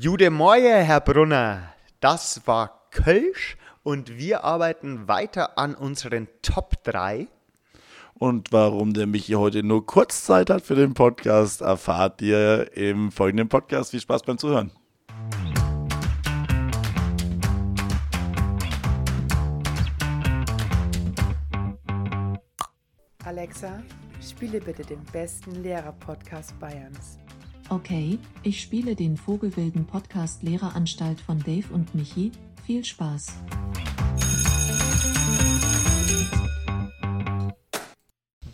Jude Moje, Herr Brunner, das war Kölsch und wir arbeiten weiter an unseren Top 3. Und warum der Michi heute nur kurz Zeit hat für den Podcast, erfahrt ihr im folgenden Podcast. Viel Spaß beim Zuhören. Alexa, spiele bitte den besten Lehrer-Podcast Bayerns. Okay, ich spiele den Vogelwilden Podcast Lehreranstalt von Dave und Michi. Viel Spaß.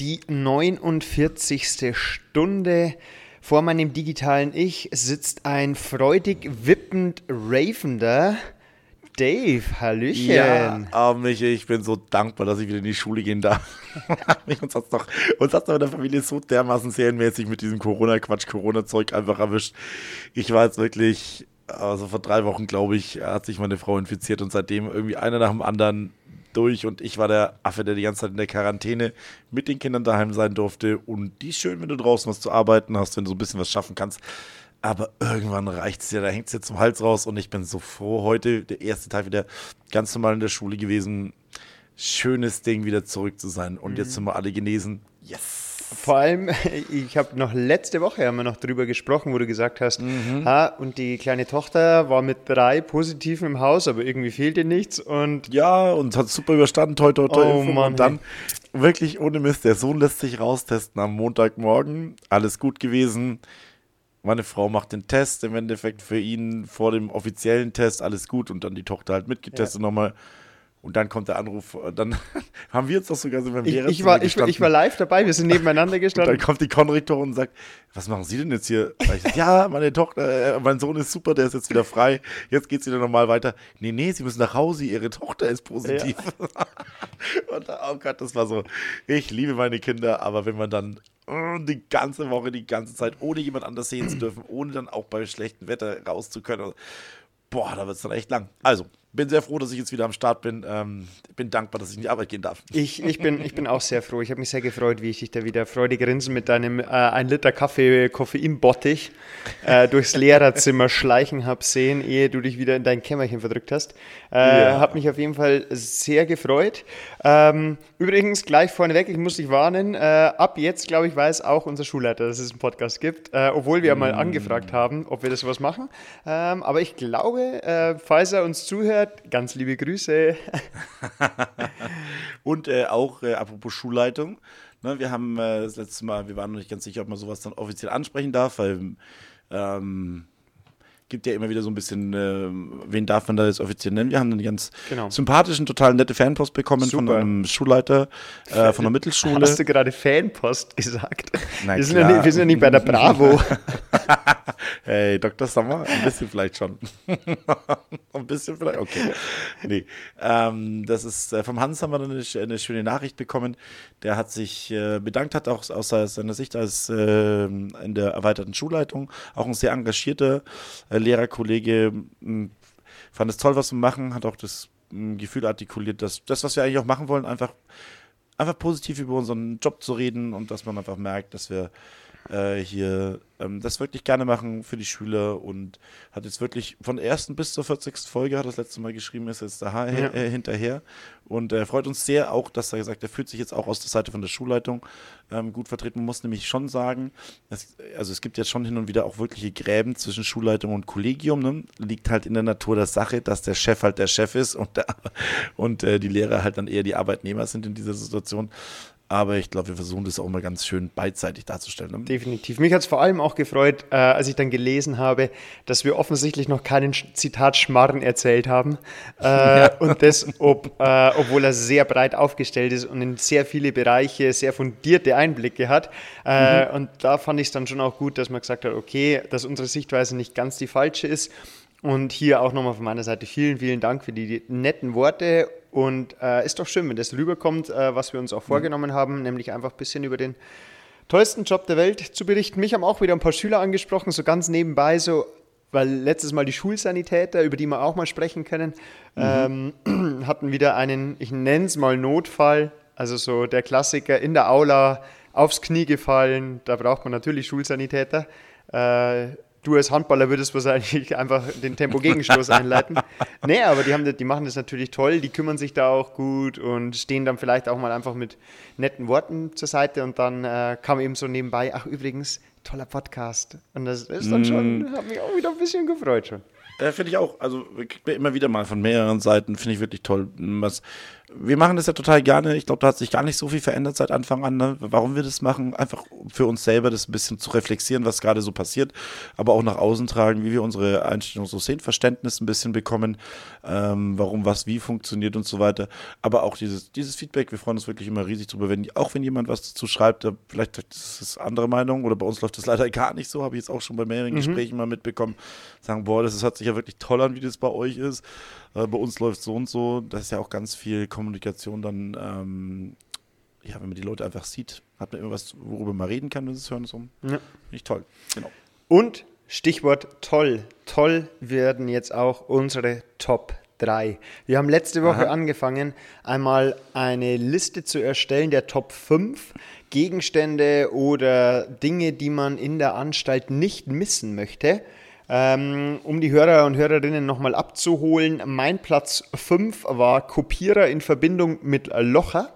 Die 49. Stunde. Vor meinem digitalen Ich sitzt ein freudig wippend ravender Dave, Hallöchen. Ja, oh Michi, ich bin so dankbar, dass ich wieder in die Schule gehen darf. uns hat es doch, doch in der Familie so dermaßen serienmäßig mit diesem Corona-Quatsch, Corona-Zeug einfach erwischt. Ich war jetzt wirklich, also vor drei Wochen, glaube ich, hat sich meine Frau infiziert und seitdem irgendwie einer nach dem anderen durch und ich war der Affe, der die ganze Zeit in der Quarantäne mit den Kindern daheim sein durfte. Und die ist schön, wenn du draußen was zu arbeiten hast, wenn du so ein bisschen was schaffen kannst. Aber irgendwann reicht es ja, da hängt es jetzt zum Hals raus und ich bin so froh. Heute, der erste Tag wieder ganz normal in der Schule gewesen. Schönes Ding, wieder zurück zu sein. Und mhm. jetzt sind wir alle genesen. Yes! Vor allem, ich habe noch letzte Woche haben wir noch drüber gesprochen, wo du gesagt hast, mhm. ha, und die kleine Tochter war mit drei Positiven im Haus, aber irgendwie fehlte nichts und ja und hat super überstanden, toi toi toi. Oh, Mann, und dann hey. wirklich ohne Mist, der Sohn lässt sich raustesten am Montagmorgen, alles gut gewesen. Meine Frau macht den Test, im Endeffekt für ihn vor dem offiziellen Test alles gut und dann die Tochter halt mitgetestet ja. nochmal. Und dann kommt der Anruf, dann haben wir jetzt doch sogar so beim ich, ich, war, ich, ich, war live dabei, wir sind nebeneinander gestanden. Und dann kommt die Konrektorin und sagt, was machen Sie denn jetzt hier? Ich, ja, meine Tochter, äh, mein Sohn ist super, der ist jetzt wieder frei, jetzt geht es wieder normal weiter. Nee, nee, Sie müssen nach Hause, Ihre Tochter ist positiv. Ja. und oh Gott, das war so, ich liebe meine Kinder, aber wenn man dann die ganze Woche, die ganze Zeit, ohne jemand anders sehen zu dürfen, ohne dann auch bei schlechtem Wetter raus zu können, boah, da wird es dann echt lang. Also, bin sehr froh, dass ich jetzt wieder am Start bin. Ähm, bin dankbar, dass ich in die Arbeit gehen darf. Ich, ich, bin, ich bin auch sehr froh. Ich habe mich sehr gefreut, wie ich dich da wieder freudig grinsen mit deinem äh, 1 Liter Kaffee Koffeinbottich äh, durchs Lehrerzimmer schleichen habe sehen, ehe du dich wieder in dein Kämmerchen verdrückt hast. Äh, ja. Habe mich auf jeden Fall sehr gefreut. Ähm, übrigens, gleich vorneweg, ich muss dich warnen, äh, ab jetzt, glaube ich, weiß auch unser Schulleiter, dass es einen Podcast gibt, äh, obwohl wir mm. mal angefragt haben, ob wir das was machen. Ähm, aber ich glaube, äh, falls er uns zuhört, zuhört, ganz liebe Grüße. und äh, auch äh, apropos Schulleitung, ne, wir haben äh, das letzte Mal, wir waren noch nicht ganz sicher, ob man sowas dann offiziell ansprechen darf, weil ähm, gibt ja immer wieder so ein bisschen, äh, wen darf man da jetzt offiziell nennen? Wir haben einen ganz genau. sympathischen, total nette Fanpost bekommen Super. von einem Schulleiter äh, von der Mittelschule. Hast du gerade Fanpost gesagt? Nein, wir, sind ja nicht, wir sind ja nicht bei der Bravo. hey, Dr. Sommer, ein bisschen vielleicht schon. ein bisschen vielleicht, okay. Nee. Ähm, das ist, äh, vom Hans haben wir eine, eine, schöne Nachricht bekommen. Der hat sich äh, bedankt, hat auch aus seiner Sicht als äh, in der erweiterten Schulleitung, auch ein sehr engagierter äh, Lehrerkollege, mh, fand es toll, was wir machen, hat auch das Gefühl artikuliert, dass das, was wir eigentlich auch machen wollen, einfach, einfach positiv über unseren Job zu reden und dass man einfach merkt, dass wir äh, hier ähm, das wirklich gerne machen für die Schüler und hat jetzt wirklich von der ersten bis zur 40. Folge, hat das letzte Mal geschrieben, ist jetzt da ja. äh, hinterher und er äh, freut uns sehr auch, dass er gesagt, er fühlt sich jetzt auch aus der Seite von der Schulleitung ähm, gut vertreten. Man muss nämlich schon sagen, es, also es gibt jetzt schon hin und wieder auch wirkliche Gräben zwischen Schulleitung und Kollegium. Ne? Liegt halt in der Natur der Sache, dass der Chef halt der Chef ist und, der, und äh, die Lehrer halt dann eher die Arbeitnehmer sind in dieser Situation. Aber ich glaube, wir versuchen das auch mal ganz schön beidseitig darzustellen. Ne? Definitiv. Mich hat es vor allem auch gefreut, äh, als ich dann gelesen habe, dass wir offensichtlich noch keinen Zitat Schmarren erzählt haben. Äh, ja. Und das, ob, äh, obwohl er sehr breit aufgestellt ist und in sehr viele Bereiche sehr fundierte Einblicke hat. Äh, mhm. Und da fand ich es dann schon auch gut, dass man gesagt hat, okay, dass unsere Sichtweise nicht ganz die falsche ist. Und hier auch nochmal von meiner Seite vielen, vielen Dank für die netten Worte und äh, ist doch schön, wenn das rüberkommt, äh, was wir uns auch mhm. vorgenommen haben, nämlich einfach ein bisschen über den tollsten Job der Welt zu berichten. Mich haben auch wieder ein paar Schüler angesprochen, so ganz nebenbei, so weil letztes Mal die Schulsanitäter, über die wir auch mal sprechen können, mhm. ähm, hatten wieder einen, ich nenne es mal Notfall, also so der Klassiker in der Aula aufs Knie gefallen, da braucht man natürlich Schulsanitäter. Äh, Du als Handballer würdest wahrscheinlich einfach den Tempo-Gegenstoß einleiten. Nee, aber die, haben, die machen das natürlich toll, die kümmern sich da auch gut und stehen dann vielleicht auch mal einfach mit netten Worten zur Seite und dann äh, kam eben so nebenbei, ach übrigens, toller Podcast. Und das ist dann schon, hat mich auch wieder ein bisschen gefreut schon. Äh, finde ich auch, also kriegt mir immer wieder mal von mehreren Seiten, finde ich wirklich toll. Was, wir machen das ja total gerne. Ich glaube, da hat sich gar nicht so viel verändert seit Anfang an. Ne? Warum wir das machen, einfach für uns selber das ein bisschen zu reflektieren, was gerade so passiert, aber auch nach außen tragen, wie wir unsere Einstellung so sehen, Verständnis ein bisschen bekommen, ähm, warum was wie funktioniert und so weiter. Aber auch dieses, dieses Feedback, wir freuen uns wirklich immer riesig drüber, wenn, auch wenn jemand was dazu schreibt, vielleicht ist es andere Meinung oder bei uns läuft das leider gar nicht so, habe ich jetzt auch schon bei mehreren mhm. Gesprächen mal mitbekommen, sagen, boah, das hört sich ja wirklich toll an, wie das bei euch ist äh, bei uns läuft so und so. Das ist ja auch ganz viel Kommunikation dann, ähm, ja, wenn man die Leute einfach sieht, hat man immer was, worüber man reden kann, wenn sie es hören. So. Ja. Finde ich toll. Genau. Und Stichwort toll. Toll werden jetzt auch unsere Top 3. Wir haben letzte Woche Aha. angefangen, einmal eine Liste zu erstellen der Top 5 Gegenstände oder Dinge, die man in der Anstalt nicht missen möchte. Ähm, um die Hörer und Hörerinnen nochmal abzuholen, mein Platz 5 war Kopierer in Verbindung mit Locher.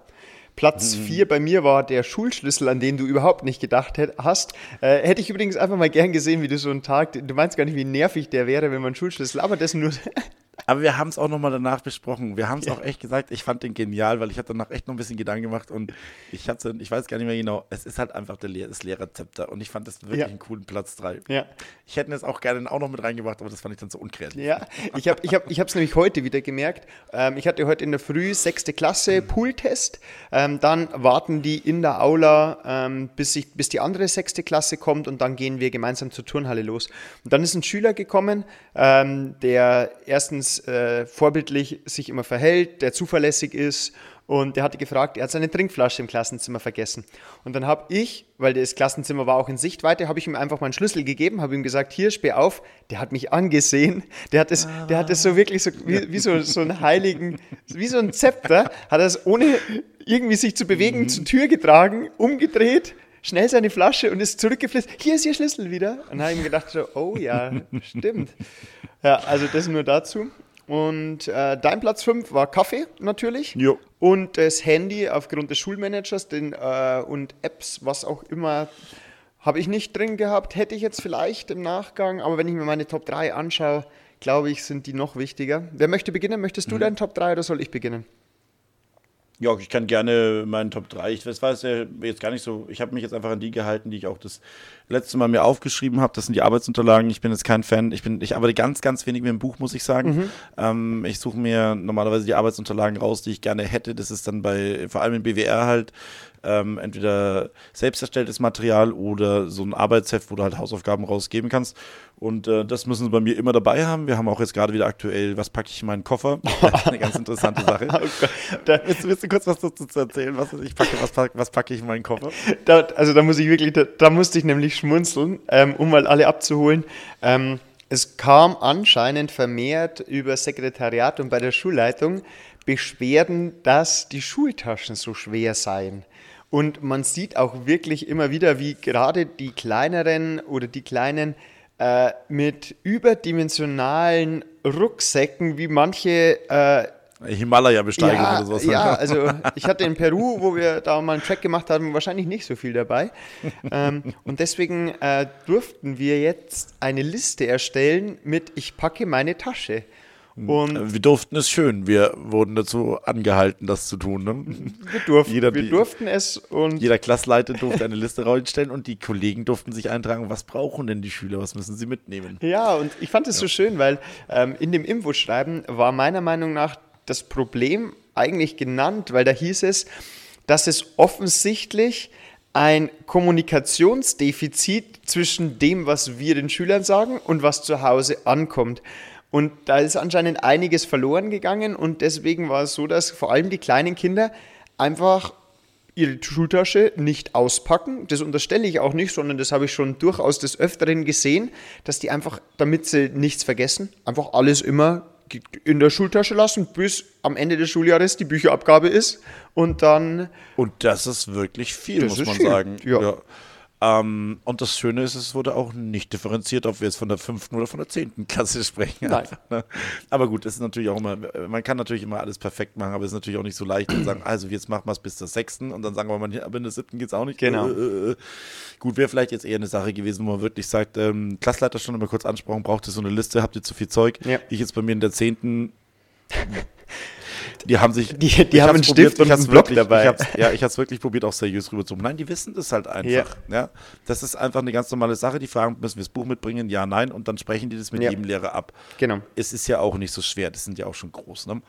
Platz 4 mhm. bei mir war der Schulschlüssel, an den du überhaupt nicht gedacht hast. Äh, hätte ich übrigens einfach mal gern gesehen, wie du so einen Tag, du meinst gar nicht, wie nervig der wäre, wenn man Schulschlüssel, aber das nur Aber wir haben es auch nochmal danach besprochen. Wir haben es ja. auch echt gesagt, ich fand den genial, weil ich hatte danach echt noch ein bisschen Gedanken gemacht und ich hatte, ich weiß gar nicht mehr genau, es ist halt einfach der, das Lehrerzepter und ich fand das wirklich ja. einen coolen Platz 3. Ja. Ich hätte es auch gerne auch noch mit reingebracht, aber das fand ich dann so unkreativ. Ja, ich habe es ich hab, nämlich heute wieder gemerkt. Ähm, ich hatte heute in der Früh sechste Klasse mhm. Pooltest. Ähm, dann warten die in der Aula, ähm, bis, ich, bis die andere sechste Klasse kommt und dann gehen wir gemeinsam zur Turnhalle los. Und dann ist ein Schüler gekommen, ähm, der erstens äh, vorbildlich sich immer verhält, der zuverlässig ist und der hatte gefragt, er hat seine Trinkflasche im Klassenzimmer vergessen. Und dann habe ich, weil das Klassenzimmer war auch in Sichtweite, habe ich ihm einfach meinen Schlüssel gegeben, habe ihm gesagt, hier, sperr auf. Der hat mich angesehen. Der hat es, ah. der hat es so wirklich so, wie, wie so, so einen heiligen, wie so ein Zepter, hat er es ohne irgendwie sich zu bewegen mhm. zur Tür getragen, umgedreht, schnell seine Flasche und ist zurückgeflitzt. Hier ist Ihr Schlüssel wieder. Und dann habe ich mir gedacht, so, oh ja, stimmt. Ja, also das nur dazu. Und äh, dein Platz 5 war Kaffee natürlich. Jo. Und das Handy aufgrund des Schulmanagers den, äh, und Apps, was auch immer, habe ich nicht drin gehabt. Hätte ich jetzt vielleicht im Nachgang, aber wenn ich mir meine Top 3 anschaue, glaube ich, sind die noch wichtiger. Wer möchte beginnen? Möchtest du mhm. deinen Top 3 oder soll ich beginnen? Ja, ich kann gerne meinen Top 3. Ich weiß ja jetzt gar nicht so. Ich habe mich jetzt einfach an die gehalten, die ich auch das letzte Mal mir aufgeschrieben habe. Das sind die Arbeitsunterlagen. Ich bin jetzt kein Fan. Ich bin, ich arbeite ganz, ganz wenig mit dem Buch, muss ich sagen. Mhm. Ähm, ich suche mir normalerweise die Arbeitsunterlagen raus, die ich gerne hätte. Das ist dann bei, vor allem im BWR halt, ähm, entweder selbst erstelltes Material oder so ein Arbeitsheft, wo du halt Hausaufgaben rausgeben kannst. Und äh, das müssen sie bei mir immer dabei haben. Wir haben auch jetzt gerade wieder aktuell, was packe ich in meinen Koffer? Eine ganz interessante Sache. oh da, willst, willst, du kurz was dazu erzählen? Was, ich packe, was, packe, was packe ich in meinen Koffer? Da, also da muss ich wirklich, da, da musste ich nämlich schmunzeln, ähm, um mal alle abzuholen. Ähm, es kam anscheinend vermehrt über Sekretariat und bei der Schulleitung Beschwerden, dass die Schultaschen so schwer seien. Und man sieht auch wirklich immer wieder, wie gerade die kleineren oder die kleinen äh, mit überdimensionalen Rucksäcken, wie manche äh, Himalaya-Besteigung ja, oder sowas. Ja, also ich hatte in Peru, wo wir da mal einen Track gemacht haben, wahrscheinlich nicht so viel dabei. ähm, und deswegen äh, durften wir jetzt eine Liste erstellen mit Ich packe meine Tasche. Und wir durften es schön. Wir wurden dazu angehalten, das zu tun. Ne? Wir, durften, jeder, wir durften es und. Jeder Klassleiter durfte eine Liste rausstellen und die Kollegen durften sich eintragen, was brauchen denn die Schüler, was müssen sie mitnehmen. Ja, und ich fand es ja. so schön, weil ähm, in dem Infoschreiben war meiner Meinung nach das Problem eigentlich genannt, weil da hieß es, dass es offensichtlich ein Kommunikationsdefizit zwischen dem, was wir den Schülern sagen und was zu Hause ankommt. Und da ist anscheinend einiges verloren gegangen und deswegen war es so, dass vor allem die kleinen Kinder einfach ihre Schultasche nicht auspacken. Das unterstelle ich auch nicht, sondern das habe ich schon durchaus des Öfteren gesehen, dass die einfach, damit sie nichts vergessen, einfach alles immer in der Schultasche lassen, bis am Ende des Schuljahres die Bücherabgabe ist und dann. Und das ist wirklich viel, muss man viel. sagen. Ja. ja. Ähm, und das Schöne ist, es wurde auch nicht differenziert, ob wir jetzt von der fünften oder von der zehnten Klasse sprechen. Nein. ne? Aber gut, das ist natürlich auch immer, man kann natürlich immer alles perfekt machen, aber es ist natürlich auch nicht so leicht zu sagen, also jetzt machen wir es bis zur sechsten und dann sagen wir mal, aber in der siebten geht es auch nicht. Genau. Äh, äh, äh. Gut, wäre vielleicht jetzt eher eine Sache gewesen, wo man wirklich sagt, ähm, Klassleiter schon immer kurz ansprachen, braucht ihr so eine Liste, habt ihr zu viel Zeug? Ja. Ich jetzt bei mir in der zehnten die haben sich. Die- die ich haben einen Stift und einen Block wirklich, dabei. Ich hab's, ja, ich habe es wirklich probiert, auch seriös rüberzuholen. Nein, die wissen das halt einfach. Ja. Das ist einfach eine ganz normale Sache. Die fragen, müssen wir das Buch mitbringen? Ja, nein. Und dann sprechen die das mit Ja. jedem Lehrer ab. Genau. Es ist ja auch nicht so schwer. Das sind ja auch schon groß. Ne?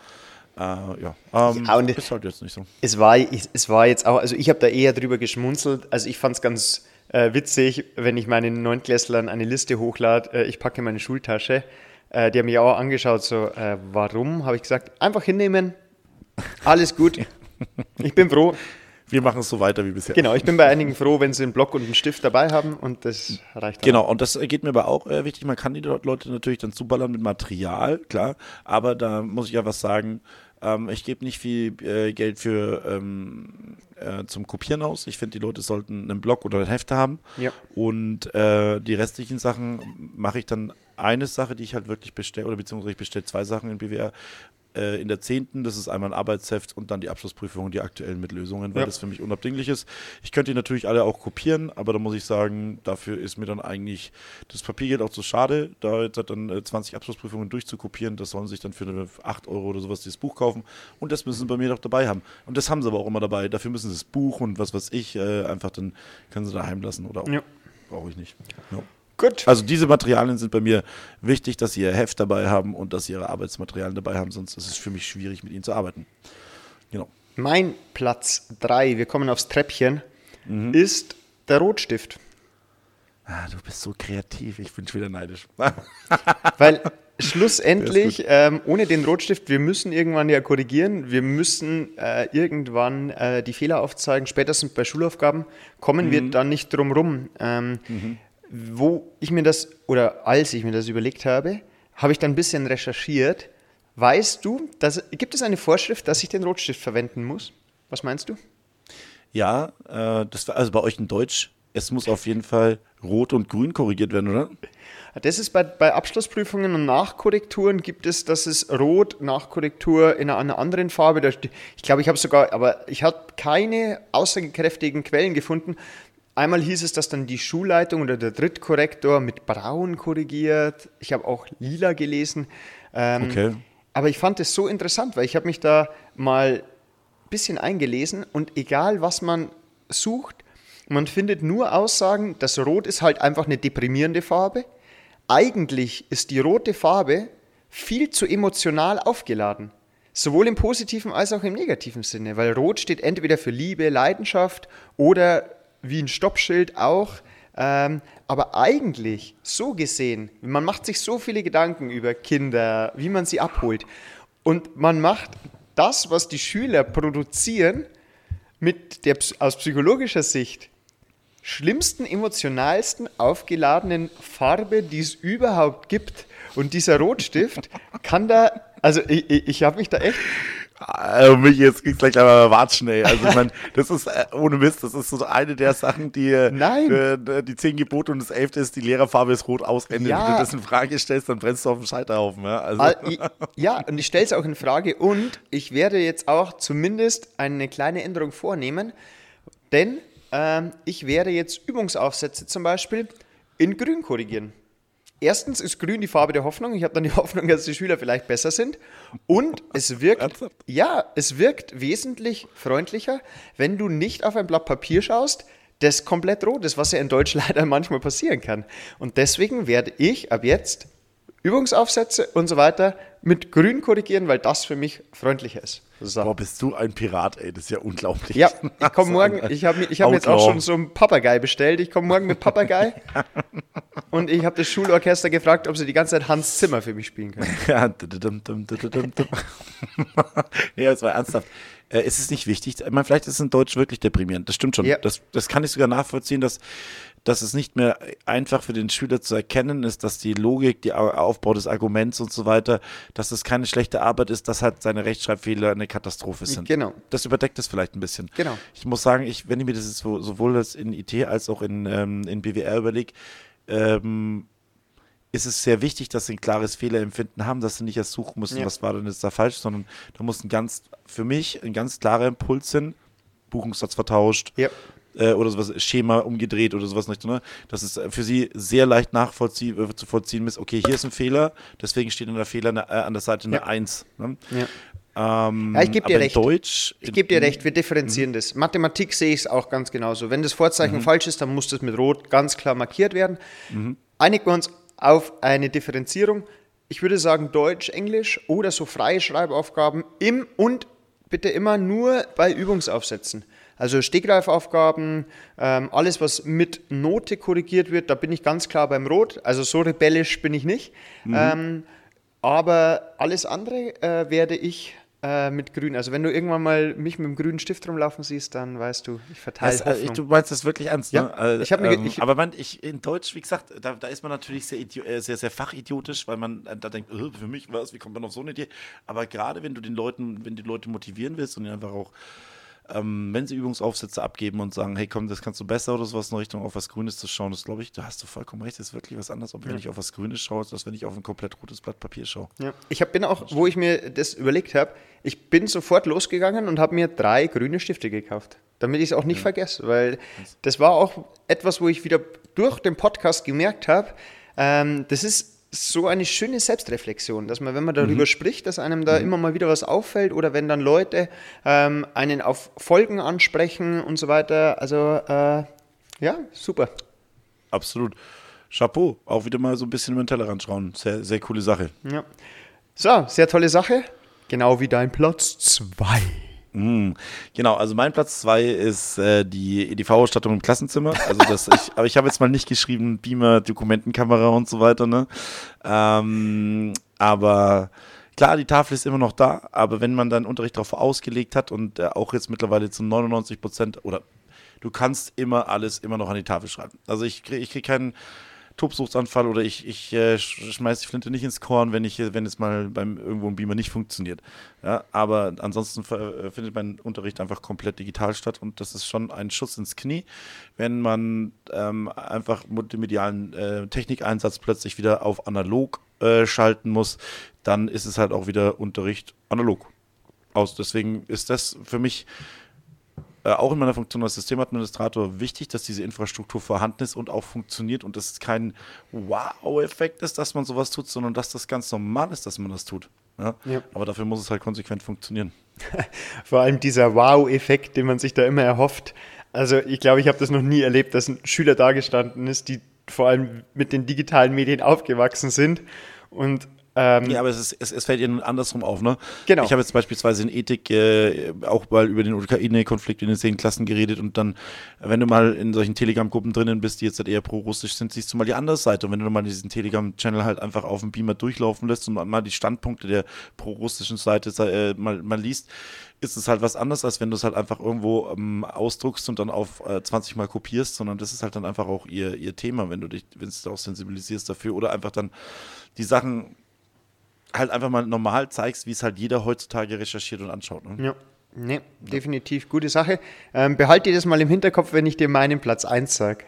Äh, ja, ähm, Ja, und- ist halt jetzt nicht so. Es war, es war jetzt auch, also ich habe da eher drüber geschmunzelt. Also ich fand es ganz äh, witzig, wenn ich meinen Neunklässlern eine Liste hochlade, äh, ich packe meine Schultasche. Äh, die haben mich auch angeschaut, so, äh, warum? Habe ich gesagt, einfach hinnehmen, alles gut. Ich bin froh. Wir machen es so weiter wie bisher. Genau, ich bin bei einigen froh, wenn sie einen Block und einen Stift dabei haben und das reicht dann. Genau, und das geht mir aber auch äh, wichtig. Man kann die Leute natürlich dann zuballern mit Material, klar. Aber da muss ich ja was sagen. Ähm, ich gebe nicht viel äh, Geld für ähm, äh, zum Kopieren aus. Ich finde, die Leute sollten einen Blog oder ein Heft haben. Ja. Und äh, die restlichen Sachen mache ich dann eine Sache, die ich halt wirklich bestelle, oder beziehungsweise ich bestelle zwei Sachen in BWR. Äh, in der zehnten, das ist einmal ein Arbeitsheft und dann die Abschlussprüfung, die aktuellen mit Lösungen, weil Ja. das für mich unabdinglich ist. Ich könnte die natürlich alle auch kopieren, aber da muss ich sagen, dafür ist mir dann eigentlich das Papiergeld auch zu schade, da jetzt halt dann äh, 20 Abschlussprüfungen durchzukopieren. Das sollen sich dann für eine 8 Euro oder sowas dieses Buch kaufen und das müssen sie bei mir doch dabei haben. Und das haben sie aber auch immer dabei. Dafür müssen sie das Buch und was weiß ich, äh, einfach dann können sie daheim lassen oder auch. Ja. Brauche ich nicht. Ja. Gut. Also diese Materialien sind bei mir wichtig, dass sie ihr Heft dabei haben und dass sie ihre Arbeitsmaterialien dabei haben, sonst ist es für mich schwierig, mit ihnen zu arbeiten. Genau. Mein Platz 3, wir kommen aufs Treppchen, Mhm. ist der Rotstift. Ah, du bist so kreativ, ich bin schon wieder neidisch. Weil schlussendlich, ähm, ohne den Rotstift, wir müssen irgendwann ja korrigieren, wir müssen äh, irgendwann äh, die Fehler aufzeigen, spätestens bei Schulaufgaben kommen wir dann nicht drum rum. Ähm, Wo ich mir das, oder als ich mir das überlegt habe, habe ich dann ein bisschen recherchiert. Weißt du, dass, gibt es eine Vorschrift, dass ich den Rotstift verwenden muss? Was meinst du? ja, äh, das war also bei euch in Deutsch. Es muss auf jeden Fall rot und grün korrigiert werden, oder? Das ist bei, bei Abschlussprüfungen und Nachkorrekturen gibt es, dass es Rot Nachkorrektur in einer, anderen Farbe. Ich glaube, ich habe sogar, aber ich habe keine aussagekräftigen Quellen gefunden. Einmal hieß es, dass dann die Schulleitung oder der Drittkorrektor mit Braun korrigiert. Ich habe auch Lila gelesen. Ähm, Okay. Aber ich fand es so interessant, weil ich habe mich da mal ein bisschen eingelesen und egal was man sucht, man findet nur Aussagen, das Rot ist halt einfach eine deprimierende Farbe. Eigentlich ist die rote Farbe viel zu emotional aufgeladen. Sowohl im positiven als auch im negativen Sinne, weil Rot steht entweder für Liebe, Leidenschaft oder wie ein Stoppschild auch. Ähm, aber eigentlich, so gesehen, man macht sich so viele Gedanken über Kinder, wie man sie abholt. Und man macht das, was die Schüler produzieren, mit der aus psychologischer Sicht schlimmsten, emotionalsten, aufgeladenen Farbe, die es überhaupt gibt. Und dieser Rotstift kann da, also ich, ich, ich habe mich da echt, Also mich jetzt ging's gleich einmal watschen, ey. Also ich meine, das ist äh, ohne Mist, das ist so eine der Sachen, die äh, Nein. äh, die zehn Gebote und das elfte ist, die Lehrerfarbe ist rot aus Ende. Ja. Wenn du das in Frage stellst, dann brennst du auf dem Scheiterhaufen. Ja, also, Ja, und ich stelle es auch in Frage und ich werde jetzt auch zumindest eine kleine Änderung vornehmen, denn ähm, ich werde jetzt Übungsaufsätze zum Beispiel in Grün korrigieren. Erstens ist Grün die Farbe der Hoffnung. Ich habe dann die Hoffnung, dass die Schüler vielleicht besser sind. Und es wirkt, ja, es wirkt wesentlich freundlicher, wenn du nicht auf ein Blatt Papier schaust, das komplett rot ist, was ja in Deutsch leider manchmal passieren kann. Und deswegen werde ich ab jetzt Übungsaufsätze und so weiter mit Grün korrigieren, weil das für mich freundlicher ist. So. boah, bist du ein Pirat, ey. Das ist ja unglaublich. Ja, ich komme morgen, ich habe ich hab jetzt auch schon so einen Papagei bestellt. Ich komme morgen mit Papagei und ich habe das Schulorchester gefragt, ob sie die ganze Zeit Hans Zimmer für mich spielen können. Ja, es war ernsthaft. Äh, ist es nicht wichtig? Ich meine, vielleicht ist es in Deutsch wirklich deprimierend. Das stimmt schon. Ja. Das, das kann ich sogar nachvollziehen, dass, dass es nicht mehr einfach für den Schüler zu erkennen ist, dass die Logik, der Aufbau des Arguments und so weiter, dass es keine schlechte Arbeit ist, dass halt seine Rechtschreibfehler eine Katastrophe sind. Genau. Das überdeckt es vielleicht ein bisschen. Genau. Ich muss sagen, ich, wenn ich mir das jetzt so, sowohl als in IT als auch in, ähm, in BWR überlege, ähm, ist es sehr wichtig, dass sie ein klares Fehlerempfinden haben, dass sie nicht erst suchen müssen, Ja. was war denn jetzt da falsch, sondern da muss ein ganz, für mich ein ganz klarer Impuls hin, Buchungssatz vertauscht, Ja. Äh, oder sowas, Schema umgedreht oder sowas nicht, ne? Dass es für sie sehr leicht nachvollziehen, äh, zu vollziehen ist, okay, hier ist ein Fehler, deswegen steht in der Fehler eine, äh, an der Seite eine Ja. 1. Ne? Ja. Ähm, Ja, ich geb dir recht. Deutsch, Ich gebe dir recht, wir differenzieren das. Mathematik sehe ich es auch ganz genauso. Wenn das Vorzeichen Mhm. falsch ist, dann muss das mit Rot ganz klar markiert werden. Einigen wir uns auf eine Differenzierung. Ich würde sagen Deutsch, Englisch oder so freie Schreibaufgaben im und bitte immer nur bei Übungsaufsätzen. Also Stegreifaufgaben, ähm, alles, was mit Note korrigiert wird, da bin ich ganz klar beim Rot. Also so rebellisch bin ich nicht. Ähm, aber alles andere äh, werde ich äh, mit grün. Also wenn du irgendwann mal mich mit dem grünen Stift rumlaufen siehst, dann weißt du, ich verteile Das, äh, ich, Hoffnung. du meinst das wirklich ernst, Ja, ne? Äh, ich hab mir ähm, ich- aber man, ich, in Deutsch, wie gesagt, da, da ist man natürlich sehr, äh, sehr, sehr fachidiotisch, weil man äh, da denkt, äh, für mich was, wie kommt man auf so eine Idee? Aber gerade wenn du den Leuten, wenn die Leute motivieren willst und einfach auch, ähm, wenn sie Übungsaufsätze abgeben und sagen, hey komm, das kannst du besser oder sowas in Richtung auf was Grünes zu schauen, das glaube ich, da hast du vollkommen recht, das ist wirklich was anderes, ob wenn ich auf was Grünes schaue, als wenn ich auf ein komplett rotes Blatt Papier schaue. Ja. Ich hab, bin auch, wo ich mir das überlegt habe, ich bin sofort losgegangen und habe mir drei grüne Stifte gekauft, damit ich es auch nicht vergesse, weil das war auch etwas, wo ich wieder durch den Podcast gemerkt habe, ähm, das ist so eine schöne Selbstreflexion, dass man, wenn man darüber spricht, dass einem da immer mal wieder was auffällt oder wenn dann Leute ähm, einen auf Folgen ansprechen und so weiter. Also äh, ja, super. Absolut. Chapeau, auch wieder mal so ein bisschen über den Tellerrand schauen. Sehr, sehr coole Sache. Ja. So, sehr tolle Sache. Genau wie dein Platz 2. Mm, Genau, also mein Platz zwei ist äh, die EDV-Ausstattung im Klassenzimmer. Also das, ich, aber ich habe jetzt mal nicht geschrieben Beamer, Dokumentenkamera und so weiter. Ne? Ähm, aber klar, die Tafel ist immer noch da. Aber wenn man dann Unterricht darauf ausgelegt hat und äh, auch jetzt mittlerweile zu 99 Prozent oder du kannst immer alles immer noch an die Tafel schreiben. Also ich kriege ich krieg keinen Tobsuchtsanfall oder ich, ich äh, sch- schmeiß die Flinte nicht ins Korn, wenn ich wenn es mal beim irgendwo ein Beamer nicht funktioniert. Ja, aber ansonsten äh, findet mein Unterricht einfach komplett digital statt und das ist schon ein Schuss ins Knie, wenn man ähm, einfach multimedialen äh, Technikeinsatz plötzlich wieder auf analog äh, schalten muss, dann ist es halt auch wieder Unterricht analog. Aus. Deswegen ist das für mich äh, auch in meiner Funktion als Systemadministrator wichtig, dass diese Infrastruktur vorhanden ist und auch funktioniert und dass es kein Wow-Effekt ist, dass man sowas tut, sondern dass das ganz normal ist, dass man das tut. Ja? Ja. Aber dafür muss es halt konsequent funktionieren. Vor allem dieser Wow-Effekt, den man sich da immer erhofft. Also ich glaube, ich habe das noch nie erlebt, dass ein Schüler da gestanden ist, die vor allem mit den digitalen Medien aufgewachsen sind und ähm, Ja, aber es, ist, es, es fällt ihnen andersrum auf, ne? Genau. Ich habe jetzt beispielsweise in Ethik äh, auch mal über den Ukraine-Konflikt in den zehn Klassen geredet und dann, wenn du mal in solchen Telegram-Gruppen drinnen bist, die jetzt halt eher pro-russisch sind, siehst du mal die andere Seite. Und wenn du mal diesen Telegram-Channel halt einfach auf dem Beamer durchlaufen lässt und mal die Standpunkte der pro-russischen Seite äh, mal, mal liest, ist es halt was anderes, als wenn du es halt einfach irgendwo ähm, ausdruckst und dann auf äh, 20 Mal kopierst, sondern das ist halt dann einfach auch ihr, ihr Thema, wenn du dich, wenn du es auch sensibilisierst dafür oder einfach dann die Sachen halt einfach mal normal zeigst, wie es halt jeder heutzutage recherchiert und anschaut. Ne? ja, nee, definitiv gute Sache. Ähm, behalte dir das mal im Hinterkopf, wenn ich dir meinen Platz 1 sage.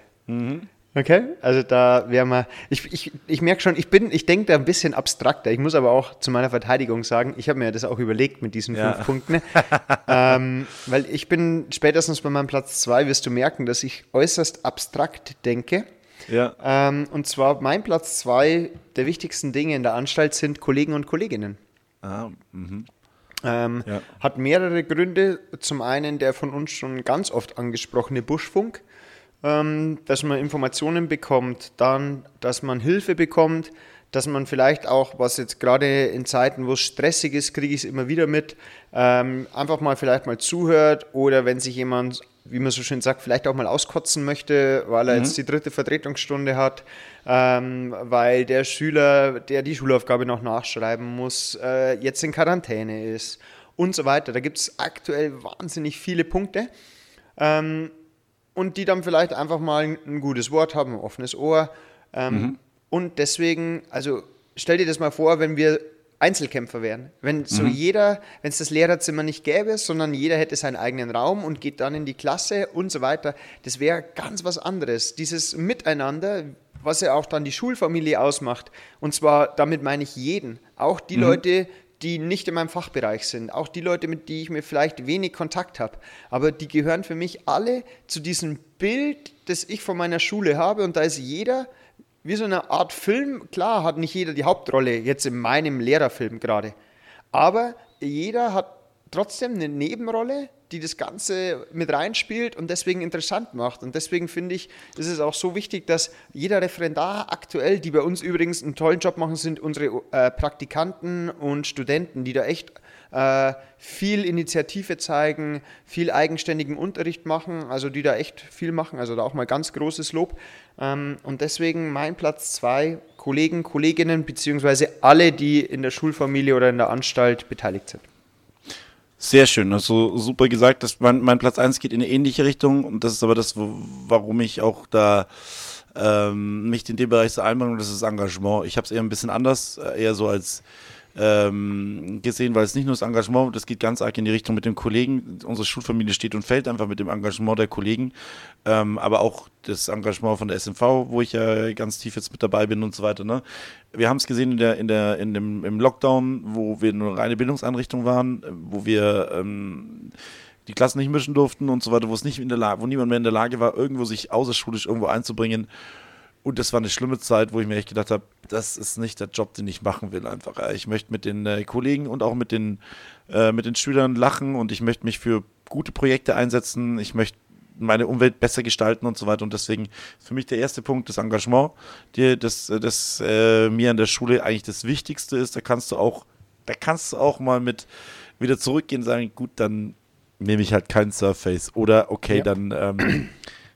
Okay, also da wäre mal, ich, ich, ich merke schon, ich bin, ich denke da ein bisschen abstrakter. Ich muss aber auch zu meiner Verteidigung sagen, ich habe mir das auch überlegt mit diesen Ja. fünf Punkten. ähm, weil ich bin spätestens bei meinem Platz 2 wirst du merken, dass ich äußerst abstrakt denke. Ja. Ähm, und zwar mein Platz 2 der wichtigsten Dinge in der Anstalt sind Kollegen und Kolleginnen. Ah, mhm. Ähm, Ja. Hat mehrere Gründe. Zum einen der von uns schon ganz oft angesprochene Buschfunk, ähm, dass man Informationen bekommt, dann, dass man Hilfe bekommt, dass man vielleicht auch, was jetzt gerade in Zeiten, wo es stressig ist, kriege ich es immer wieder mit, ähm, einfach mal vielleicht mal zuhört oder wenn sich jemand, wie man so schön sagt, vielleicht auch mal auskotzen möchte, weil er jetzt die dritte Vertretungsstunde hat, ähm, weil der Schüler, der die Schulaufgabe noch nachschreiben muss, äh, jetzt in Quarantäne ist und so weiter. Da gibt es aktuell wahnsinnig viele Punkte. Ähm, und die dann vielleicht einfach mal ein, ein gutes Wort haben, ein offenes Ohr. Ähm, Mhm. Und deswegen, also stell dir das mal vor, wenn wir Einzelkämpfer wären. Wenn so Mhm. jeder, wenn es das Lehrerzimmer nicht gäbe, sondern jeder hätte seinen eigenen Raum und geht dann in die Klasse und so weiter. Das wäre ganz was anderes. Dieses Miteinander, was ja auch dann die Schulfamilie ausmacht. Und zwar, damit meine ich jeden. Auch die Leute, die nicht in meinem Fachbereich sind, auch die Leute, mit denen ich mir vielleicht wenig Kontakt habe, aber die gehören für mich alle zu diesem Bild, das ich von meiner Schule habe und da ist jeder wie so eine Art Film. Klar hat nicht jeder die Hauptrolle, jetzt in meinem Lehrerfilm gerade, aber jeder hat trotzdem eine Nebenrolle, die das Ganze mit reinspielt und deswegen interessant macht. Und deswegen finde ich, ist es auch so wichtig, dass jeder Referendar aktuell, die bei uns übrigens einen tollen Job machen, sind unsere äh, Praktikanten und Studenten, die da echt viel Initiative zeigen, viel eigenständigen Unterricht machen, also die da echt viel machen, also da auch mal ganz großes Lob. Ähm, und deswegen mein Platz zwei, Kollegen, Kolleginnen, beziehungsweise alle, die in der Schulfamilie oder in der Anstalt beteiligt sind. Sehr schön, also super gesagt. dass mein, mein Platz 1 geht in eine ähnliche Richtung und das ist aber das, wo, warum ich auch da ähm, mich in dem Bereich so einbringe, das ist Engagement. Ich habe es eher ein bisschen anders, äh, eher so als ähm, gesehen, weil es nicht nur das Engagement, das geht ganz arg in die Richtung mit dem Kollegen. Unsere Schulfamilie steht und fällt einfach mit dem Engagement der Kollegen, ähm, aber auch das Engagement von der SMV, wo ich ja ganz tief jetzt mit dabei bin und so weiter. Ne? Wir haben es gesehen in der, in der, in dem, im Lockdown, wo wir nur reine Bildungseinrichtung waren, wo wir ähm, die Klassen nicht mischen durften und so weiter, wo es nicht in der Lage, wo niemand mehr in der Lage war, irgendwo sich außerschulisch irgendwo einzubringen. Und das war eine schlimme Zeit, wo ich mir echt gedacht habe, das ist nicht der Job, den ich machen will einfach. Ich möchte mit den äh, Kollegen und auch mit den, äh, mit den Schülern lachen und ich möchte mich für gute Projekte einsetzen. Ich möchte meine Umwelt besser gestalten und so weiter. Und deswegen ist für mich der erste Punkt das Engagement, die, das, äh, das äh, mir an der Schule eigentlich das Wichtigste ist. Da kannst du auch, da kannst du auch mal mit wieder zurückgehen und sagen, gut, dann nehme ich halt kein Surface. Oder okay, Ja. dann ähm,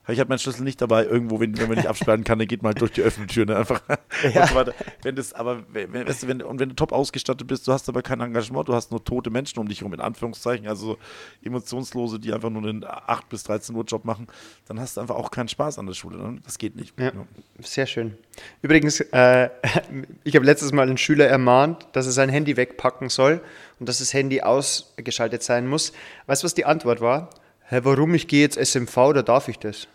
ich habe meinen Schlüssel nicht dabei, irgendwo, wenn, wenn man nicht absperren kann, dann geht man halt durch die offene Tür, ne? Einfach und so weiter. Wenn das, aber wenn, weißt du, wenn, und wenn du top ausgestattet bist, du hast aber kein Engagement, du hast nur tote Menschen um dich herum, in Anführungszeichen, also emotionslose, die einfach nur einen 8 bis 13 Uhr Job machen, dann hast du einfach auch keinen Spaß an der Schule. Ne? Das geht nicht. Ja. Sehr schön. Übrigens, äh, ich habe letztes Mal einen Schüler ermahnt, dass er sein Handy wegpacken soll und dass das Handy ausgeschaltet sein muss. Weißt du, was die Antwort war? Hä, warum? Ich gehe jetzt SMV, da darf ich das.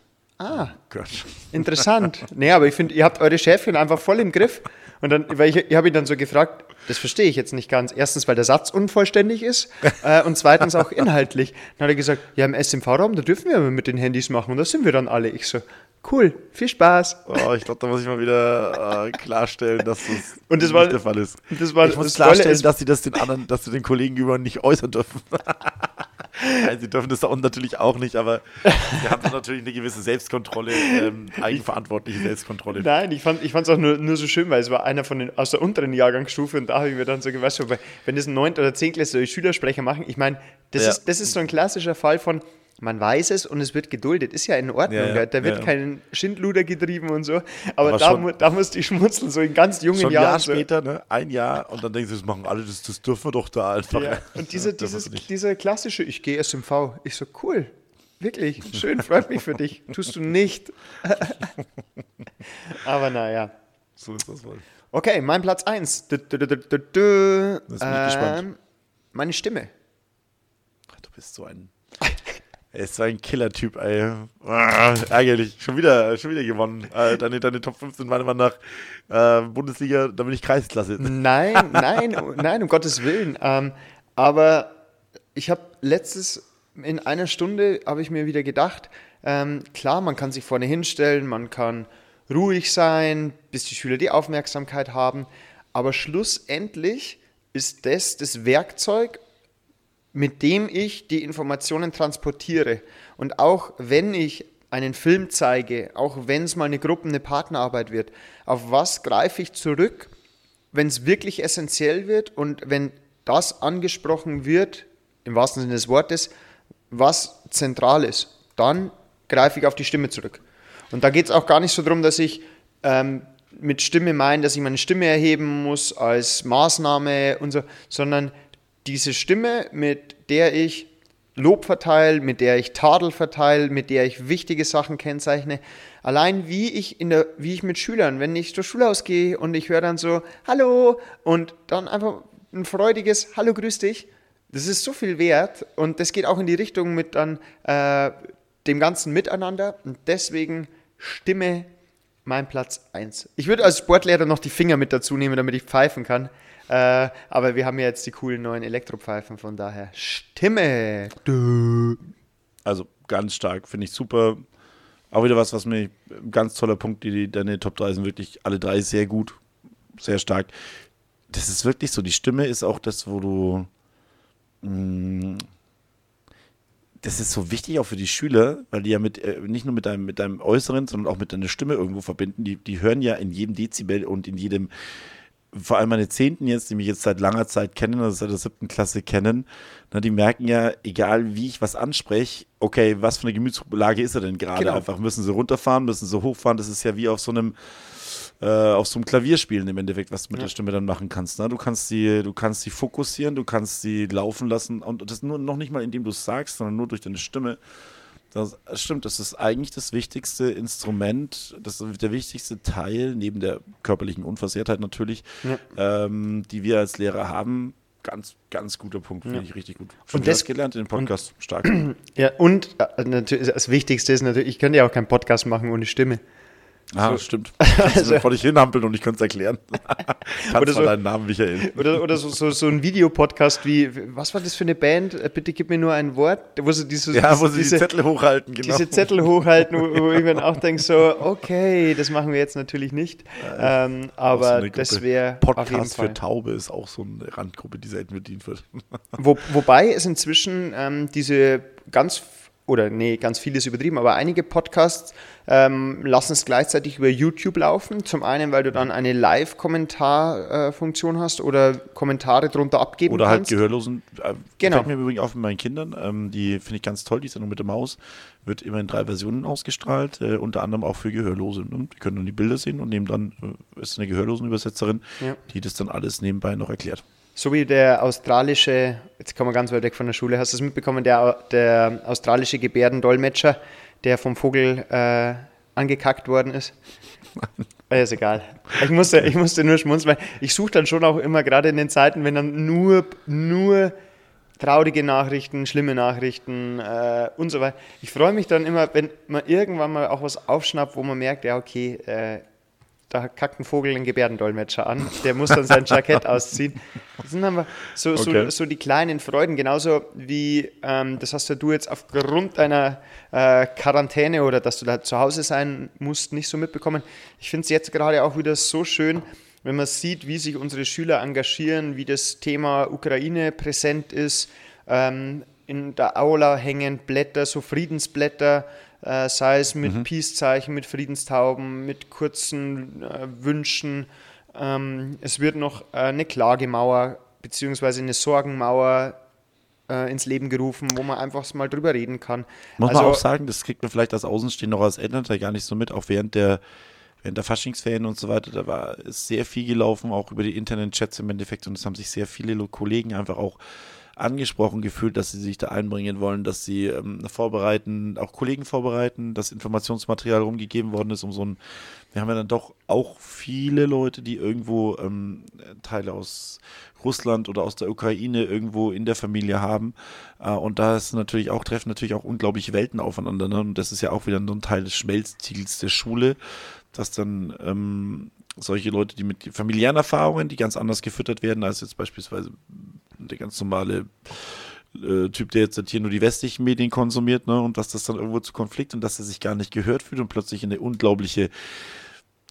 Ah, Gott. interessant. nee, aber ich finde, ihr habt eure Chefin einfach voll im Griff. Und dann, weil ich, ich habe ihn dann so gefragt, das verstehe ich jetzt nicht ganz. Erstens, weil der Satz unvollständig ist äh, und zweitens auch inhaltlich. Dann hat er gesagt, ja, im SMV-Raum, da dürfen wir mit den Handys machen und da sind wir dann alle. Ich so, cool, viel Spaß. Oh, ich glaube, da muss ich mal wieder äh, klarstellen, dass das, Und das nicht war- der Fall ist. das war- ich muss das klarstellen, ist- dass sie das den anderen, dass sie den Kollegen über nicht äußern dürfen. Nein, sie dürfen das da unten natürlich auch nicht, aber sie haben natürlich eine gewisse Selbstkontrolle, ähm, eigenverantwortliche Selbstkontrolle. Nein, ich fand es auch nur, nur so schön, weil es war einer von den, aus der unteren Jahrgangsstufe und da habe ich mir dann so gewusst, weil wenn das ein 9. oder 10. Klässler Schülersprecher machen, ich meine, das, Ja. ist, das ist so ein klassischer Fall von, man weiß es und es wird geduldet, ist ja in Ordnung, Ja, ja, da wird ja. kein Schindluder getrieben und so, aber, Aber da, schon- da musste ich schmunzeln, so in ganz jungen Schon ein Jahren. Jahr so. später, ne? ein Jahr, und dann denken sie, das machen alle, das, das dürfen wir doch da einfach. Ja. Und diese, Das dieses, dieser klassische, ich gehe SMV, ich so, cool, wirklich, schön, freut mich für dich, tust du nicht. aber naja. So ist das wohl. Okay, mein Platz 1. Du, du, du, du, du, du. Jetzt bin ich gespannt. Ähm, Meine Stimme. Ach, du bist so ein. Ist so ein Killer-Typ, ey. Ah, ärgerlich. Schon wieder, schon wieder gewonnen. Äh, deine, deine Top 5 sind meiner Meinung nach äh, Bundesliga, da bin ich Kreisklasse. Nein, nein, nein, um Gottes Willen. Ähm, aber ich habe letztes, in einer Stunde, habe ich mir wieder gedacht, ähm, klar, man kann sich vorne hinstellen, man kann ruhig sein, bis die Schüler die Aufmerksamkeit haben, aber schlussendlich ist das das Werkzeug, mit dem ich die Informationen transportiere. Und auch wenn ich einen Film zeige, auch wenn es mal eine Gruppen-, eine Partnerarbeit wird, auf was greife ich zurück, wenn es wirklich essentiell wird und wenn das angesprochen wird, im wahrsten Sinne des Wortes, was zentral ist, dann greife ich auf die Stimme zurück. Und da geht es auch gar nicht so darum, dass ich ähm, mit Stimme meine, dass ich meine Stimme erheben muss als Maßnahme und so, sondern diese Stimme, mit der ich Lob verteile, mit der ich Tadel verteile, mit der ich wichtige Sachen kennzeichne. Allein wie ich in der, wie ich mit Schülern, wenn ich zur Schule ausgehe und ich höre dann so Hallo und dann einfach ein freudiges Hallo, grüß dich. Das ist so viel wert und das geht auch in die Richtung mit dann äh, dem ganzen Miteinander und deswegen Stimme mein Platz 1. Ich würde als Sportlehrer noch die Finger mit dazu nehmen, damit ich pfeifen kann. Äh, aber wir haben ja jetzt die coolen neuen Elektropfeifen, von daher Stimme. Also ganz stark, finde ich super. Auch wieder was, was mir ganz toller Punkt, die, die deine Top 3 sind wirklich alle drei sehr gut, sehr stark. Das ist wirklich so, die Stimme ist auch das, wo du mm, das ist so wichtig auch für die Schüler, weil die ja mit äh, nicht nur mit deinem, mit deinem Äußeren, sondern auch mit deiner Stimme irgendwo verbinden. Die, die hören ja in jedem Dezibel und in jedem, vor allem meine Zehnten jetzt, die mich jetzt seit langer Zeit kennen, also seit der siebten Klasse kennen, na, die merken ja, egal wie ich was anspreche, okay, was für eine Gemütslage ist er denn gerade? Genau. Einfach müssen sie runterfahren, müssen sie hochfahren. Das ist ja wie auf so einem äh, auf so einem Klavier spielen im Endeffekt, was du mit ja. der Stimme dann machen kannst. Ne? Du kannst sie, du kannst sie fokussieren, du kannst sie laufen lassen und das nur noch nicht mal, indem du es sagst, sondern nur durch deine Stimme. Das stimmt, das ist eigentlich das wichtigste Instrument, das ist der wichtigste Teil, neben der körperlichen Unversehrtheit natürlich, ja. ähm, die wir als Lehrer haben. Ganz, ganz guter Punkt, finde ja. ich richtig gut. Schon und das gelernt in dem Podcast, und, stark. Ja, und äh, natürlich, das Wichtigste ist natürlich, ich könnte ja auch keinen Podcast machen ohne Stimme. Ah, so. stimmt. Kannst also, vor dich hinhampeln und ich könnte es erklären. oder so, deinen Namen, Michael. Oder, oder so, so, so ein Videopodcast wie, was war das für eine Band? Äh, bitte gib mir nur ein Wort. Wo sie, dieses, ja, wo sie diese, die Zettel hochhalten, genau. Diese Zettel hochhalten, wo, wo ich dann auch denke, so, okay, das machen wir jetzt natürlich nicht. Ähm, aber so das wäre. Podcast für Taube ist auch so eine Randgruppe, die selten bedient wird. Wo, wobei es inzwischen ähm, diese ganz oder nee, ganz vieles übertrieben, aber einige Podcasts ähm, lassen es gleichzeitig über YouTube laufen. Zum einen, weil du dann eine Live-Kommentarfunktion äh, hast oder Kommentare drunter abgeben oder halt kannst. Oder halt Gehörlosen. Äh, genau. Fällt mir übrigens auf mit meinen Kindern. Ähm, die finde ich ganz toll, die Sendung mit der Maus. Wird immer in drei Versionen ausgestrahlt, äh, unter anderem auch für Gehörlose. Ne? Die können dann die Bilder sehen und nehmen dann, äh, ist eine Gehörlosenübersetzerin, ja. die das dann alles nebenbei noch erklärt. So wie der australische, jetzt kommen wir ganz weit weg von der Schule, hast du es mitbekommen, der, der australische Gebärdendolmetscher, der vom Vogel äh, angekackt worden ist? Äh, ist egal. Ich musste, ich musste nur schmunzeln, weil ich suche dann schon auch immer, gerade in den Zeiten, wenn dann nur, nur traurige Nachrichten, schlimme Nachrichten äh, und so weiter. Ich freue mich dann immer, wenn man irgendwann mal auch was aufschnappt, wo man merkt, ja, okay, äh, da kackt ein Vogel einen Gebärdendolmetscher an, der muss dann sein Jackett ausziehen. Das sind aber so, okay. so, so, die kleinen Freuden, genauso wie, ähm, das hast ja du jetzt aufgrund deiner äh, Quarantäne oder dass du da zu Hause sein musst, nicht so mitbekommen. Ich finde es jetzt gerade auch wieder so schön, wenn man sieht, wie sich unsere Schüler engagieren, wie das Thema Ukraine präsent ist. Ähm, in der Aula hängen Blätter, so Friedensblätter, äh, sei es mit mhm. Peace-Zeichen, mit Friedenstauben, mit kurzen äh, Wünschen. Ähm, es wird noch äh, eine Klagemauer bzw. eine Sorgenmauer äh, ins Leben gerufen, wo man einfach mal drüber reden kann. Muss also, man auch sagen, das kriegt man vielleicht als Außenstehender noch als Elternteil gar nicht so mit, auch während der während der Faschingsferien und so weiter, da war sehr viel gelaufen, auch über die Internet-Chats im Endeffekt und es haben sich sehr viele Kollegen einfach auch angesprochen gefühlt, dass sie sich da einbringen wollen, dass sie ähm, vorbereiten, auch Kollegen vorbereiten, dass Informationsmaterial rumgegeben worden ist, um so ein, wir haben ja dann doch auch viele Leute, die irgendwo ähm, Teile aus Russland oder aus der Ukraine irgendwo in der Familie haben. Äh, und da ist natürlich auch, treffen natürlich auch unglaubliche Welten aufeinander. Ne? Und das ist ja auch wieder so ein Teil des Schmelztiegels der Schule, dass dann ähm, solche Leute, die mit familiären Erfahrungen, die ganz anders gefüttert werden, als jetzt beispielsweise der ganz normale äh, Typ, der jetzt hier nur die westlichen Medien konsumiert, ne, und dass das dann irgendwo zu Konflikt und dass er sich gar nicht gehört fühlt und plötzlich in eine unglaubliche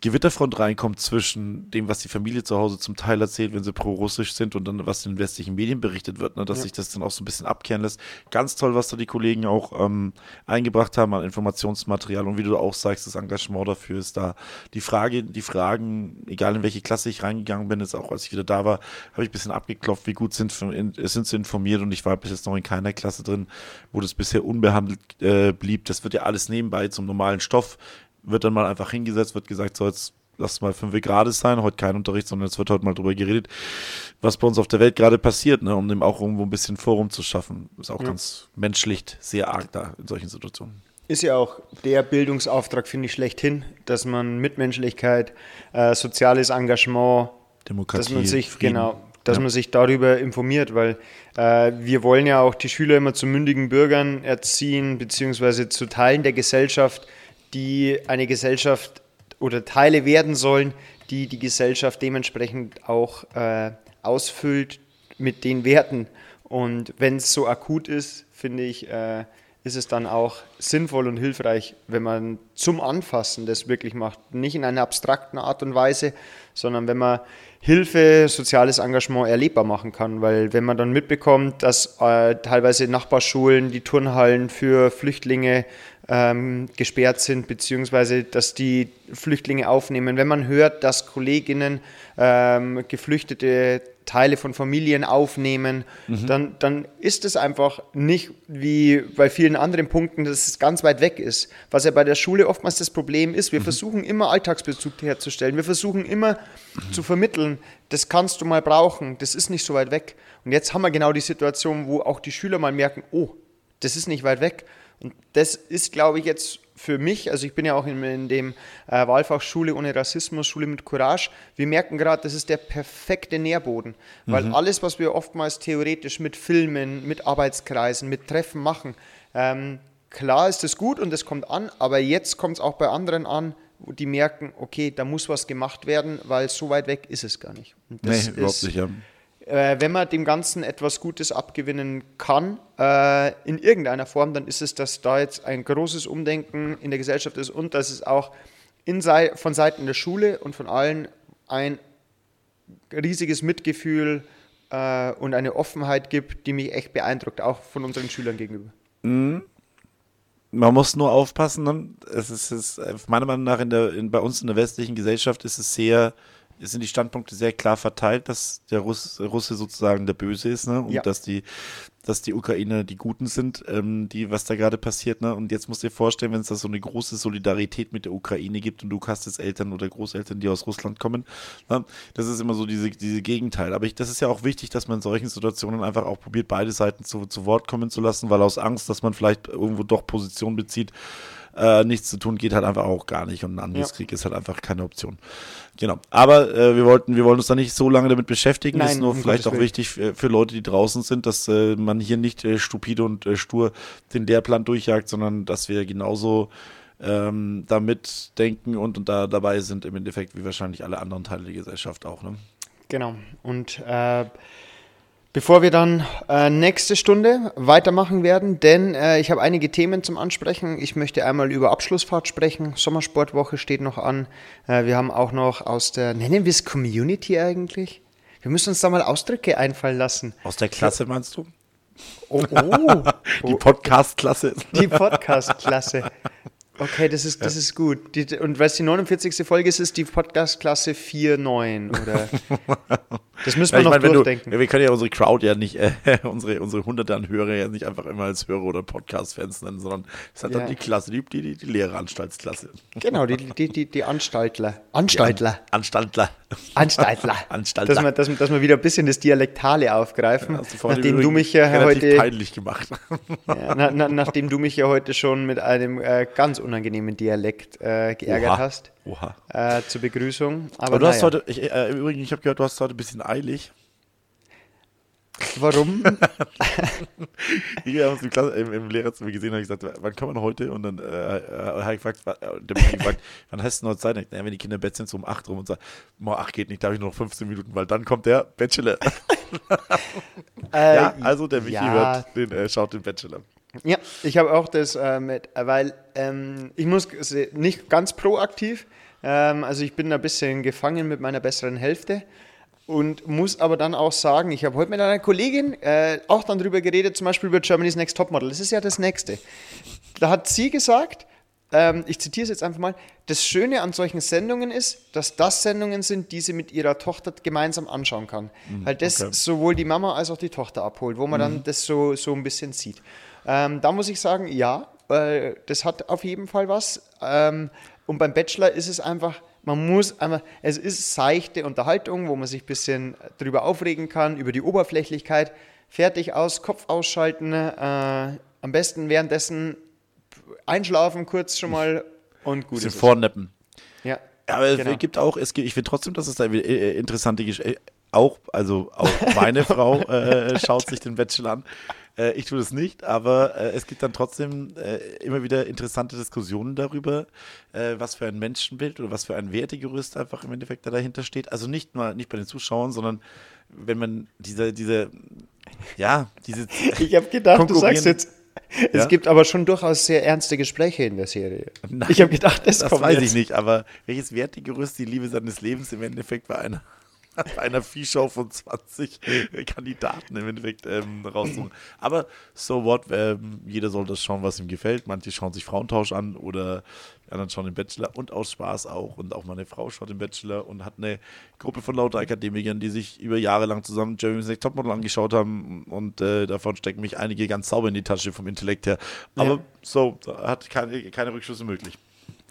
Gewitterfront reinkommt zwischen dem, was die Familie zu Hause zum Teil erzählt, wenn sie pro-russisch sind und dann, was in den westlichen Medien berichtet wird, ne, dass ja. sich das dann auch so ein bisschen abkehren lässt. Ganz toll, was da die Kollegen auch ähm, eingebracht haben an Informationsmaterial und wie du auch sagst, das Engagement dafür ist da. Die Frage, die Fragen, egal in welche Klasse ich reingegangen bin, jetzt auch als ich wieder da war, habe ich ein bisschen abgeklopft, wie gut sind, sind sie informiert und ich war bis jetzt noch in keiner Klasse drin, wo das bisher unbehandelt äh, blieb. Das wird ja alles nebenbei zum normalen Stoff wird dann mal einfach hingesetzt, wird gesagt, so jetzt lass mal fünf gerade sein, heute kein Unterricht, sondern es wird heute mal drüber geredet, was bei uns auf der Welt gerade passiert, ne, um dem auch irgendwo ein bisschen Forum zu schaffen. Ist auch ja. ganz menschlich sehr arg da in solchen Situationen. Ist ja auch der Bildungsauftrag, finde ich, schlechthin, dass man Mitmenschlichkeit, äh, soziales Engagement, Demokratie, dass man sich, Frieden. genau, dass ja. man sich darüber informiert, weil äh, wir wollen ja auch die Schüler immer zu mündigen Bürgern erziehen, beziehungsweise zu Teilen der Gesellschaft, die eine Gesellschaft oder Teile werden sollen, die die Gesellschaft dementsprechend auch äh, ausfüllt mit den Werten. Und wenn es so akut ist, finde ich, äh, ist es dann auch sinnvoll und hilfreich, wenn man zum Anfassen das wirklich macht. Nicht in einer abstrakten Art und Weise, sondern wenn man Hilfe, soziales Engagement erlebbar machen kann. Weil wenn man dann mitbekommt, dass äh, teilweise Nachbarschulen, die Turnhallen für Flüchtlinge ähm, gesperrt sind, beziehungsweise dass die Flüchtlinge aufnehmen, wenn man hört, dass Kolleginnen ähm, Geflüchtete Teile von Familien aufnehmen, mhm. dann, dann ist es einfach nicht wie bei vielen anderen Punkten, dass es ganz weit weg ist. Was ja bei der Schule oftmals das Problem ist, wir mhm. versuchen immer Alltagsbezug herzustellen, wir versuchen immer mhm. zu vermitteln, das kannst du mal brauchen, das ist nicht so weit weg. Und jetzt haben wir genau die Situation, wo auch die Schüler mal merken, oh, das ist nicht weit weg. Und das ist, glaube ich, jetzt für mich, also ich bin ja auch in, in dem äh, Wahlfach Schule ohne Rassismus, Schule mit Courage, wir merken gerade, das ist der perfekte Nährboden, weil mhm. alles, was wir oftmals theoretisch mit Filmen, mit Arbeitskreisen, mit Treffen machen, ähm, klar ist es gut und es kommt an, aber jetzt kommt es auch bei anderen an, die merken, okay, da muss was gemacht werden, weil so weit weg ist es gar nicht. Und das nee, überhaupt nicht, ja äh, wenn man dem Ganzen etwas Gutes abgewinnen kann, äh, in irgendeiner Form, dann ist es, dass da jetzt ein großes Umdenken in der Gesellschaft ist und dass es auch in, von Seiten der Schule und von allen ein riesiges Mitgefühl äh, und eine Offenheit gibt, die mich echt beeindruckt, auch von unseren Schülern gegenüber. Mhm. Man muss nur aufpassen, ne? es ist, es ist meiner Meinung nach in der, in, bei uns in der westlichen Gesellschaft ist es sehr sind die Standpunkte sehr klar verteilt, dass der Russ, Russe sozusagen der Böse ist, ne? Und ja. dass die, dass die Ukrainer die Guten sind, ähm, die, was da gerade passiert, ne? Und jetzt musst du dir vorstellen, wenn es da so eine große Solidarität mit der Ukraine gibt und du hast jetzt Eltern oder Großeltern, die aus Russland kommen, ne? das ist immer so diese, diese Gegenteil. Aber ich, das ist ja auch wichtig, dass man in solchen Situationen einfach auch probiert, beide Seiten zu, zu Wort kommen zu lassen, weil aus Angst, dass man vielleicht irgendwo doch Position bezieht, äh, nichts zu tun geht halt einfach auch gar nicht und ein Angriffskrieg ja. ist halt einfach keine Option. Genau. Aber äh, wir wollten, wir wollen uns da nicht so lange damit beschäftigen. Nein, ist nur vielleicht auch wichtig für, für, Leute, die draußen sind, dass äh, man hier nicht äh, stupide und äh, stur den Lehrplan durchjagt, sondern dass wir genauso ähm, damit denken und, und da dabei sind im Endeffekt wie wahrscheinlich alle anderen Teile der Gesellschaft auch. Ne? Genau. Und äh, Bevor wir dann äh, nächste Stunde weitermachen werden, denn äh, ich habe einige Themen zum Ansprechen. Ich möchte einmal über Abschlussfahrt sprechen. Sommersportwoche steht noch an. Äh, wir haben auch noch aus der, nennen wir es Community eigentlich? Wir müssen uns da mal Ausdrücke einfallen lassen. Aus der Klasse meinst du? Oh, oh. Die Podcast-Klasse. Die Podcast-Klasse. Okay, das ist, das ist gut. Die, und weil es die 49. Folge ist, ist die Podcast-Klasse 4.9, oder? Das müssen wir ja, noch meine, durchdenken. Du, wir können ja unsere Crowd ja nicht, äh, unsere, unsere hunderte an Hörer ja nicht einfach immer als Hörer oder Podcast-Fans nennen, sondern es hat ja. dann die Klasse, die, die, die Lehreranstaltsklasse. Genau, die, die, die, die Anstaltler. Anstaltler. An Anstaltler. Anstaltler. Anstaltler. Dass wir, dass, dass wir wieder ein bisschen das Dialektale aufgreifen, ja, nachdem du mich ja heute... peinlich gemacht. Ja, na, na, nachdem du mich ja heute schon mit einem äh, ganz unangenehmen Dialekt äh, geärgert Oha. hast. Oha. Äh, zur Begrüßung. Aber, Aber du naja. hast heute, ich, äh, übrigens, ich habe gehört, du hast heute ein bisschen eilig. Warum? ich habe im, Klasse, im, im Lehrerzimmer gesehen und gesagt, wann kann man heute? Und dann äh, äh habe ich gefragt, der mich gefragt, wann hast du noch Zeit? Naja, wenn die Kinder im Bett sind, so um 8 rum und sagt, ach geht nicht, da habe ich nur noch 15 Minuten, weil dann kommt der Bachelor. äh, ja, also der Michi ja. hört, den, äh, schaut den Bachelor. Ja, ich habe auch das äh, mit, weil ähm, ich muss nicht ganz proaktiv, ähm, also ich bin ein bisschen gefangen mit meiner besseren Hälfte und muss aber dann auch sagen, ich habe heute mit einer Kollegin äh, auch dann darüber geredet, zum Beispiel über Germany's Next Topmodel. Das ist ja das Nächste. Da hat sie gesagt, ähm, ich zitiere es jetzt einfach mal, das Schöne an solchen Sendungen ist, dass das Sendungen sind, die sie mit ihrer Tochter gemeinsam anschauen kann. Mhm, Weil das okay. sowohl die Mama als auch die Tochter abholt, wo man mhm. dann das so, so ein bisschen sieht. Ähm, da muss ich sagen, ja, äh, das hat auf jeden Fall was. Ähm, und beim Bachelor ist es einfach, man muss einmal, es ist seichte Unterhaltung, wo man sich ein bisschen drüber aufregen kann, über die Oberflächlichkeit. Fertig aus, Kopf ausschalten, äh, am besten währenddessen einschlafen kurz schon mal und gut. Bisschen vorneppen. Ja. Aber es Genau. gibt auch, es gibt, ich finde trotzdem, dass es da äh, interessante Geschichte, auch, also auch meine Frau äh, schaut sich den Bachelor an. Äh, ich tue das nicht, aber äh, es gibt dann trotzdem äh, immer wieder interessante Diskussionen darüber, äh, was für ein Menschenbild oder was für ein Wertegerüst einfach im Endeffekt da dahinter steht. Also nicht mal, nicht bei den Zuschauern, sondern wenn man diese, diese, ja, diese Ich habe gedacht, du sagst jetzt, es Ja? gibt aber schon durchaus sehr ernste Gespräche in der Serie. Nein, ich habe gedacht, das, Das kommt weiß jetzt. ich nicht, aber welches Wertegerüst die Liebe seines Lebens im Endeffekt bei einer, einer Viehschau von 20 Kandidaten im Endeffekt ähm, raussuchen. Aber so what, ähm, jeder soll das schauen, was ihm gefällt. Manche schauen sich Frauentausch an oder die anderen schauen den Bachelor und aus Spaß auch. Und auch meine Frau schaut den Bachelor und hat eine Gruppe von lauter Akademikern, die sich über Jahre lang zusammen Jeremy's Next Topmodel angeschaut haben. Und äh, davon stecken mich einige ganz sauber in die Tasche vom Intellekt her. Aber Ja. so, da hat keine, keine Rückschlüsse möglich.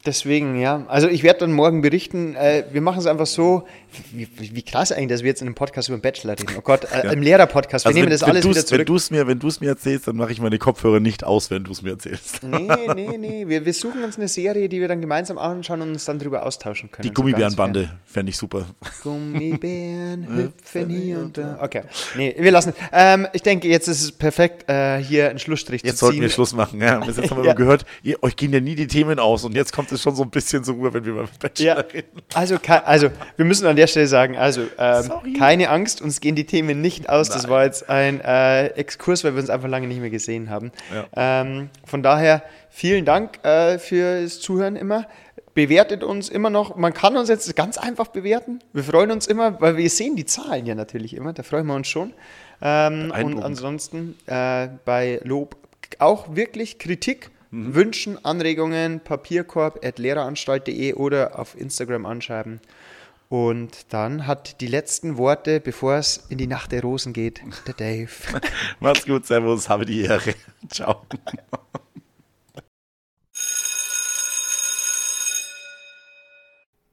Deswegen, ja. Also ich werde dann morgen berichten. Äh, wir machen es einfach so. Wie, wie krass eigentlich, dass wir jetzt in einem Podcast über den Bachelor reden. Oh Gott, äh, im Lehrer-Podcast. Wir Also nehmen wenn, das wenn alles wieder Wenn zurück. du es mir, wenn mir erzählst, dann mache ich meine Kopfhörer nicht aus, wenn du es mir erzählst. Nee, nee, nee. Wir, wir suchen uns eine Serie, die wir dann gemeinsam anschauen und uns dann drüber austauschen können. Die So Gummibärenbande fände ich super. Gummibären hüpfen hier und da. Okay. Nee, wir lassen. Ähm, ich denke, jetzt ist es perfekt, äh, hier einen Schlussstrich Jetzt zu sollten ziehen. wir Schluss machen. Ja. Bis jetzt haben wir Ja. gehört, ihr, euch gehen ja nie die Themen aus und jetzt kommt es schon so ein bisschen so rüber, wenn wir beim Bachelor Ja, reden. also, also wir müssen an der Stelle sagen, also ähm, keine Angst, uns gehen die Themen nicht aus. Das Nein. war jetzt ein äh, Exkurs, weil wir uns einfach lange nicht mehr gesehen haben. Ja. Ähm, von daher vielen Dank äh, fürs Zuhören immer. Bewertet uns immer noch. Man kann uns jetzt ganz einfach bewerten. Wir freuen uns immer, weil wir sehen die Zahlen ja natürlich immer. Da freuen wir uns schon. Ähm, und ansonsten äh, bei Lob auch wirklich Kritik, Mhm. Wünschen, Anregungen, papierkorb.lehreranstalt.de oder auf Instagram anschreiben. Und dann hat die letzten Worte, bevor es in die Nacht der Rosen geht, der Dave. Macht's gut, Servus, habe die Ehre. Ciao.